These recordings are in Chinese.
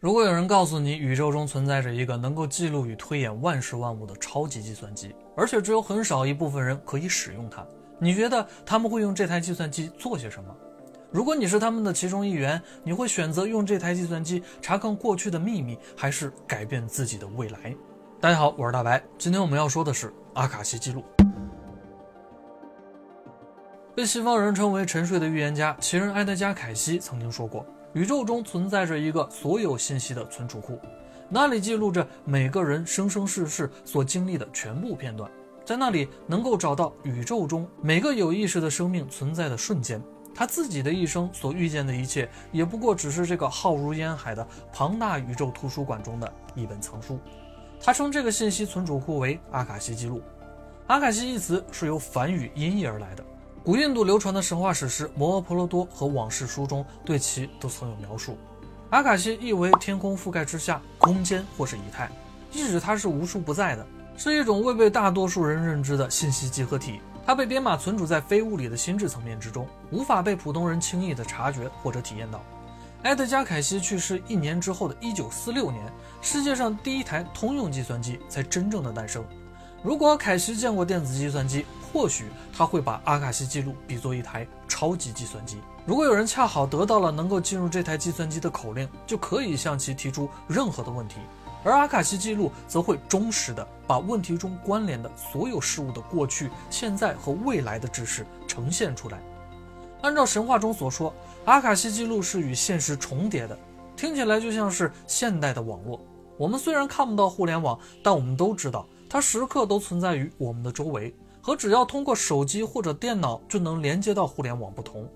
如果有人告诉你宇宙中存在着一个能够记录与推演万事万物的超级计算机，而且只有很少一部分人可以使用它，你觉得他们会用这台计算机做些什么？如果你是他们的其中一员，你会选择用这台计算机查看过去的秘密，还是改变自己的未来？大家好，我是大白，今天我们要说的是阿卡西记录。被西方人称为沉睡的预言家，奇人埃德加·凯西曾经说过。宇宙中存在着一个所有信息的存储库，那里记录着每个人生生世世所经历的全部片段，在那里能够找到宇宙中每个有意识的生命存在的瞬间。他自己的一生所遇见的一切，也不过只是这个浩如烟海的庞大宇宙图书馆中的一本藏书。他称这个信息存储库为阿卡西记录。阿卡西一词是由梵语音译而来的。古印度流传的神话史诗《摩诃婆罗多》和往事书中对其都曾有描述。阿卡西意为天空覆盖之下，空间或是仪态，意指它是无处不在的，是一种未被大多数人认知的信息集合体。它被编码存储在非物理的心智层面之中，无法被普通人轻易的察觉或者体验到。埃德加·凯西去世一年之后的一九四六年，世界上第一台通用计算机才真正的诞生。如果凯西见过电子计算机，或许他会把阿卡西记录比作一台超级计算机。如果有人恰好得到了能够进入这台计算机的口令，就可以向其提出任何的问题，而阿卡西记录则会忠实的把问题中关联的所有事物的过去、现在和未来的知识呈现出来。按照神话中所说，阿卡西记录是与现实重叠的，听起来就像是现代的网络。我们虽然看不到互联网，但我们都知道它时刻都存在于我们的周围。和只要通过手机或者电脑就能连接到互联网不同，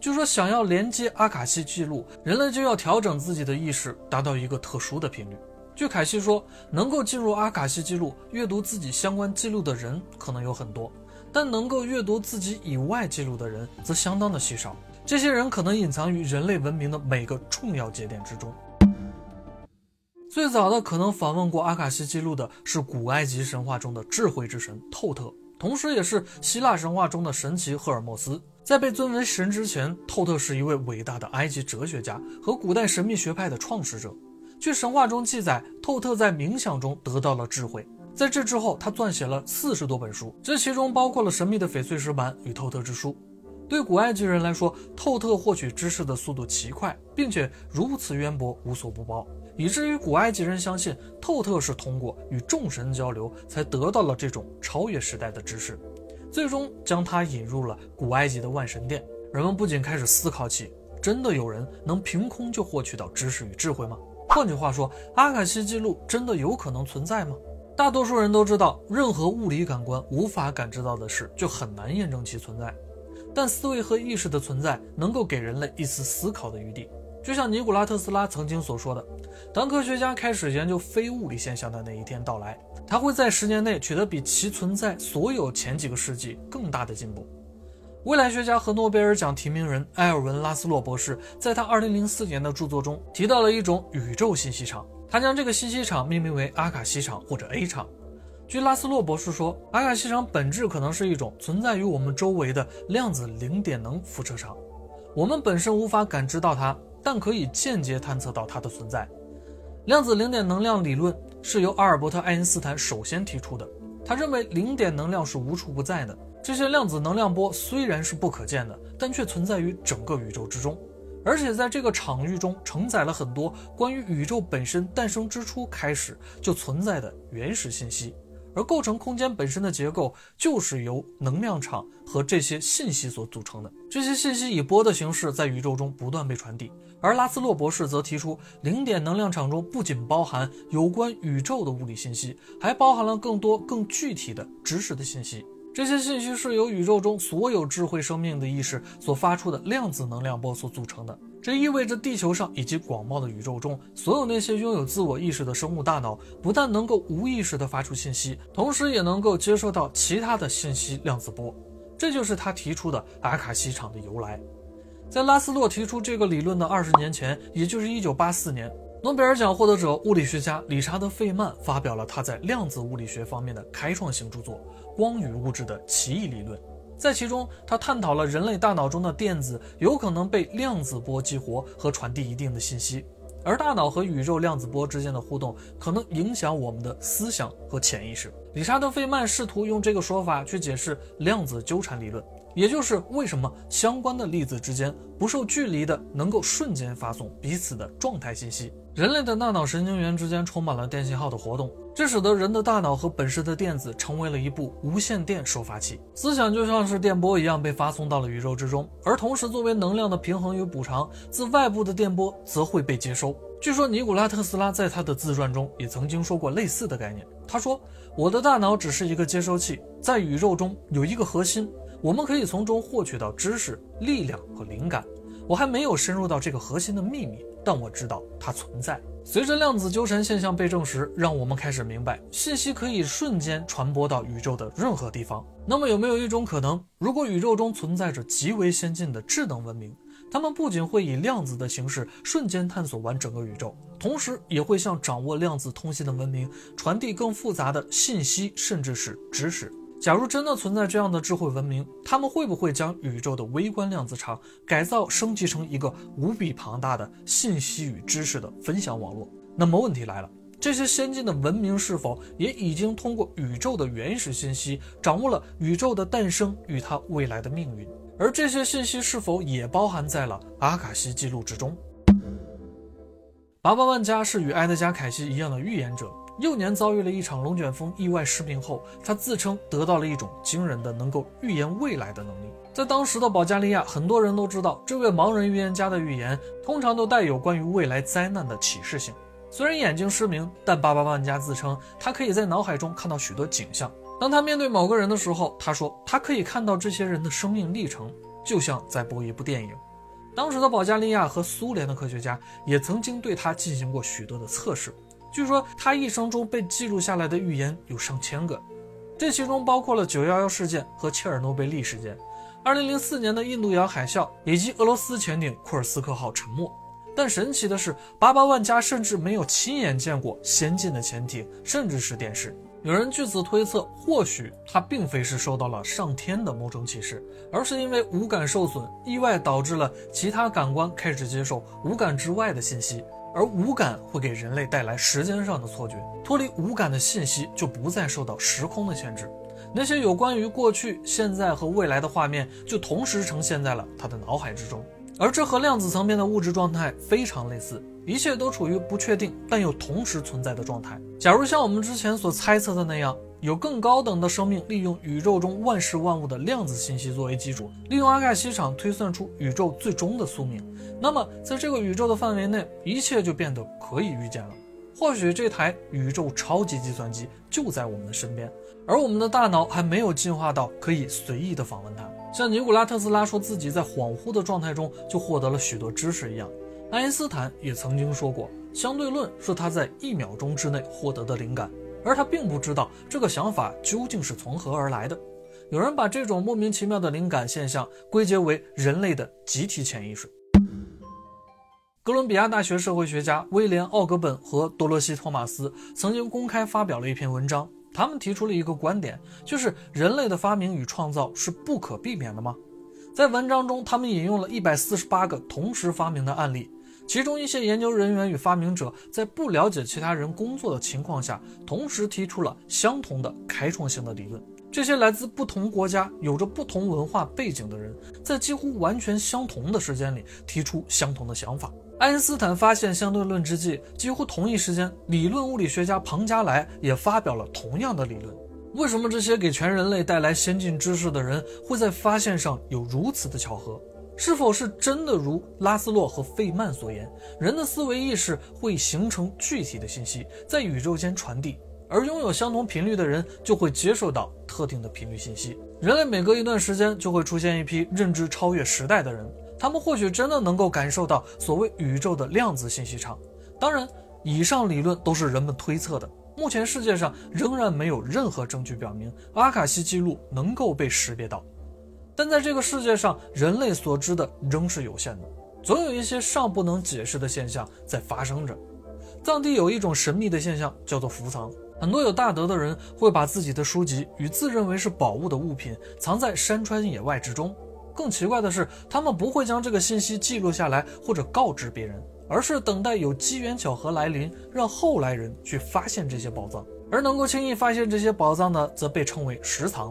据说想要连接阿卡西记录，人类就要调整自己的意识，达到一个特殊的频率。据凯西说，能够进入阿卡西记录、阅读自己相关记录的人可能有很多，但能够阅读自己以外记录的人则相当的稀少。这些人可能隐藏于人类文明的每个重要节点之中。最早的可能访问过阿卡西记录的是古埃及神话中的智慧之神透特。同时，也是希腊神话中的神奇赫尔墨斯。在被尊为神之前，透特是一位伟大的埃及哲学家和古代神秘学派的创始者。据神话中记载，透特在冥想中得到了智慧。在这之后，他撰写了四十多本书，这其中包括了神秘的翡翠石板与透特之书。对古埃及人来说，透特获取知识的速度奇快，并且如此渊博，无所不包。以至于古埃及人相信，透特是通过与众神交流才得到了这种超越时代的知识，最终将他引入了古埃及的万神殿。人们不仅开始思考起，真的有人能凭空就获取到知识与智慧吗？换句话说，阿卡西记录真的有可能存在吗？大多数人都知道，任何物理感官无法感知到的事，就很难验证其存在。但思维和意识的存在，能够给人类一丝思考的余地。就像尼古拉特斯拉曾经所说的，当科学家开始研究非物理现象的那一天到来，他会在十年内取得比其存在所有前几个世纪更大的进步。未来学家和诺贝尔奖提名人埃尔文·拉斯洛博士在他2004年的著作中提到了一种宇宙信息场，他将这个信息场命名为阿卡西场或者 A 场。据拉斯洛博士说，阿卡西场本质可能是一种存在于我们周围的量子零点能辐射场，我们本身无法感知到它。但可以间接探测到它的存在。量子零点能量理论是由阿尔伯特·爱因斯坦首先提出的。他认为零点能量是无处不在的。这些量子能量波虽然是不可见的，但却存在于整个宇宙之中，而且在这个场域中承载了很多关于宇宙本身诞生之初开始就存在的原始信息。而构成空间本身的结构，就是由能量场和这些信息所组成的。这些信息以波的形式在宇宙中不断被传递。而拉斯洛博士则提出，零点能量场中不仅包含有关宇宙的物理信息，还包含了更多更具体的知识的信息。这些信息是由宇宙中所有智慧生命的意识所发出的量子能量波所组成的。这意味着，地球上以及广袤的宇宙中，所有那些拥有自我意识的生物大脑，不但能够无意识地发出信息，同时也能够接收到其他的信息量子波。这就是他提出的阿卡西场的由来。在拉斯洛提出这个理论的二十年前，也就是一九八四年，诺贝尔奖获得者物理学家理查德·费曼发表了他在量子物理学方面的开创性著作《光与物质的奇异理论》。在其中，他探讨了人类大脑中的电子有可能被量子波激活和传递一定的信息。而大脑和宇宙量子波之间的互动可能影响我们的思想和潜意识。理查德·费曼试图用这个说法去解释量子纠缠理论，也就是为什么相关的粒子之间不受距离的能够瞬间发送彼此的状态信息。人类的大脑神经元之间充满了电信号的活动，这使得人的大脑和本身的电子成为了一部无线电收发器，思想就像是电波一样被发送到了宇宙之中，而同时作为能量的平衡与补偿，自外部的电波则会被接收。据说尼古拉特斯拉在他的自传中也曾经说过类似的概念。他说：“我的大脑只是一个接收器，在宇宙中有一个核心，我们可以从中获取到知识、力量和灵感。我还没有深入到这个核心的秘密，但我知道它存在。”随着量子纠缠现象被证实，让我们开始明白，信息可以瞬间传播到宇宙的任何地方。那么，有没有一种可能，如果宇宙中存在着极为先进的智能文明？他们不仅会以量子的形式瞬间探索完整个宇宙，同时也会向掌握量子通信的文明传递更复杂的信息，甚至是知识。假如真的存在这样的智慧文明，他们会不会将宇宙的微观量子场改造升级成一个无比庞大的信息与知识的分享网络？那么问题来了，这些先进的文明是否也已经通过宇宙的原始信息掌握了宇宙的诞生与它未来的命运？而这些信息是否也包含在了阿卡西记录之中？巴巴万加是与埃德加·凯西一样的预言者，幼年遭遇了一场龙卷风意外失明后，他自称得到了一种惊人的能够预言未来的能力。在当时的保加利亚，很多人都知道这位盲人预言家的预言通常都带有关于未来灾难的启示性。虽然眼睛失明，但巴巴万加自称他可以在脑海中看到许多景象。当他面对某个人的时候，他说他可以看到这些人的生命历程，就像在播一部电影。当时的保加利亚和苏联的科学家也曾经对他进行过许多的测试。据说他一生中被记录下来的预言有上千个，这其中包括了911事件和切尔诺贝利事件、2004年的印度洋海啸以及俄罗斯潜艇库尔斯克号沉没。但神奇的是，巴巴万加甚至没有亲眼见过先进的潜艇，甚至是电视。有人据此推测，或许他并非是受到了上天的某种启示，而是因为五感受损，意外导致了其他感官开始接受五感之外的信息，而五感会给人类带来时间上的错觉。脱离五感的信息就不再受到时空的限制，那些有关于过去、现在和未来的画面就同时呈现在了他的脑海之中。而这和量子层面的物质状态非常类似，一切都处于不确定但又同时存在的状态。假如像我们之前所猜测的那样，有更高等的生命利用宇宙中万事万物的量子信息作为基础，利用阿盖西场推算出宇宙最终的宿命，那么在这个宇宙的范围内，一切就变得可以预见了。或许这台宇宙超级计算机就在我们的身边，而我们的大脑还没有进化到可以随意的访问它。像尼古拉特斯拉说自己在恍惚的状态中就获得了许多知识一样，爱因斯坦也曾经说过，相对论是他在一秒钟之内获得的灵感，而他并不知道这个想法究竟是从何而来的。有人把这种莫名其妙的灵感现象归结为人类的集体潜意识。哥伦比亚大学社会学家威廉·奥格本和多罗西·托马斯曾经公开发表了一篇文章。他们提出了一个观点，就是人类的发明与创造是不可避免的吗？在文章中，他们引用了一百四十八个同时发明的案例，其中一些研究人员与发明者在不了解其他人工作的情况下，同时提出了相同的开创性的理论。这些来自不同国家、有着不同文化背景的人，在几乎完全相同的时间里提出相同的想法。爱因斯坦发现相对论之际，几乎同一时间，理论物理学家庞加莱也发表了同样的理论。为什么这些给全人类带来先进知识的人会在发现上有如此的巧合？是否是真的如拉斯洛和费曼所言，人的思维意识会形成具体的信息，在宇宙间传递，而拥有相同频率的人就会接受到特定的频率信息？人类每隔一段时间就会出现一批认知超越时代的人。他们或许真的能够感受到所谓宇宙的量子信息场。当然，以上理论都是人们推测的。目前世界上仍然没有任何证据表明阿卡西记录能够被识别到。但在这个世界上，人类所知的仍是有限的，总有一些尚不能解释的现象在发生着。藏地有一种神秘的现象，叫做伏藏。很多有大德的人会把自己的书籍与自认为是宝物的物品藏在山川野外之中。更奇怪的是，他们不会将这个信息记录下来或者告知别人，而是等待有机缘巧合来临，让后来人去发现这些宝藏。而能够轻易发现这些宝藏的，则被称为石藏。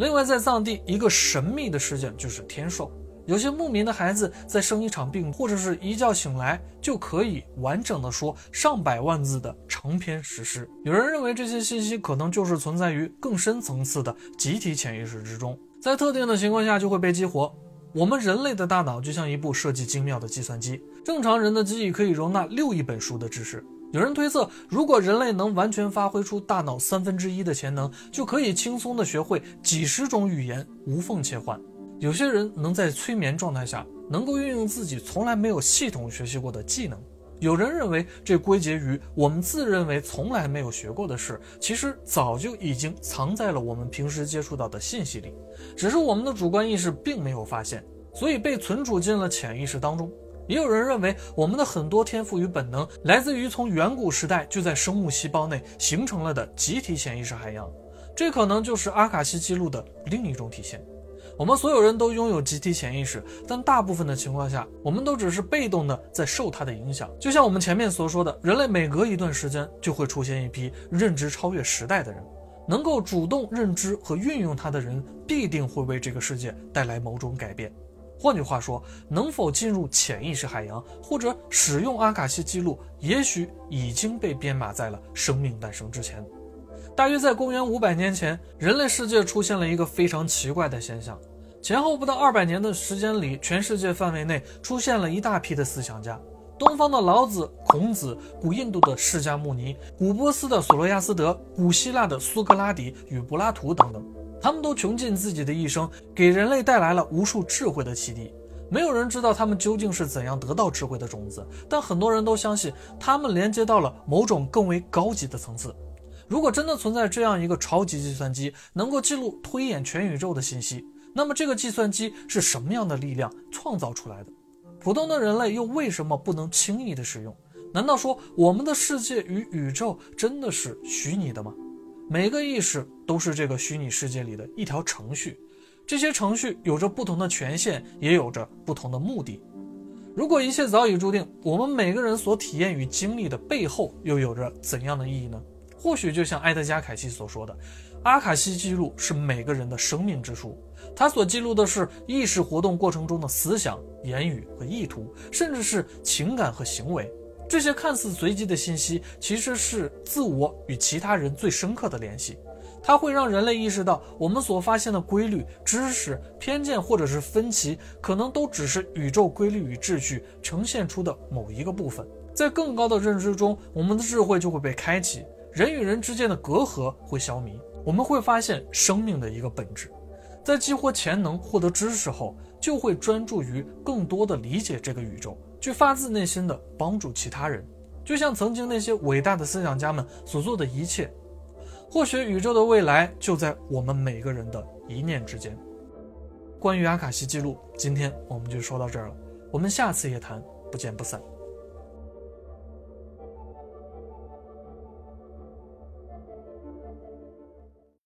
另外，在藏地，一个神秘的事件就是天寿。有些牧民的孩子在生一场病，或者是一觉醒来，就可以完整的说上百万字的长篇史诗。有人认为这些信息可能就是存在于更深层次的集体潜意识之中，在特定的情况下就会被激活。我们人类的大脑就像一部设计精妙的计算机，正常人的记忆可以容纳六亿本书的知识。有人推测，如果人类能完全发挥出大脑三分之一的潜能，就可以轻松地学会几十种语言，无缝切换。有些人能在催眠状态下，能够运用自己从来没有系统学习过的技能。有人认为，这归结于我们自认为从来没有学过的事，其实早就已经藏在了我们平时接触到的信息里，只是我们的主观意识并没有发现，所以被存储进了潜意识当中。也有人认为，我们的很多天赋与本能来自于从远古时代就在生物细胞内形成了的集体潜意识海洋，这可能就是阿卡西记录的另一种体现。我们所有人都拥有集体潜意识，但大部分的情况下，我们都只是被动的在受它的影响。就像我们前面所说的，人类每隔一段时间就会出现一批认知超越时代的人，能够主动认知和运用它的人，必定会为这个世界带来某种改变。换句话说，能否进入潜意识海洋，或者使用阿卡西记录，也许已经被编码在了生命诞生之前。大约在公元五百年前，人类世界出现了一个非常奇怪的现象：前后不到二百年的时间里，全世界范围内出现了一大批的思想家，东方的老子、孔子，古印度的释迦牟尼，古波斯的索罗亚斯德，古希腊的苏格拉底与柏拉图等等。他们都穷尽自己的一生，给人类带来了无数智慧的启迪。没有人知道他们究竟是怎样得到智慧的种子，但很多人都相信他们连接到了某种更为高级的层次。如果真的存在这样一个超级计算机，能够记录推演全宇宙的信息，那么这个计算机是什么样的力量创造出来的？普通的人类又为什么不能轻易的使用？难道说我们的世界与宇宙真的是虚拟的吗？每个意识都是这个虚拟世界里的一条程序，这些程序有着不同的权限，也有着不同的目的。如果一切早已注定，我们每个人所体验与经历的背后又有着怎样的意义呢？或许就像埃德加·凯西所说的，阿卡西记录是每个人的生命之书，它所记录的是意识活动过程中的思想、言语和意图，甚至是情感和行为。这些看似随机的信息，其实是自我与其他人最深刻的联系。它会让人类意识到，我们所发现的规律、知识、偏见或者是分歧，可能都只是宇宙规律与秩序呈现出的某一个部分。在更高的认知中，我们的智慧就会被开启，人与人之间的隔阂会消弭。我们会发现生命的一个本质。在激活潜能、获得知识后，就会专注于更多的理解这个宇宙。去发自内心的帮助其他人，就像曾经那些伟大的思想家们所做的一切。或许宇宙的未来就在我们每个人的一念之间。关于阿卡西记录，今天我们就说到这儿了，我们下次夜谈不见不散。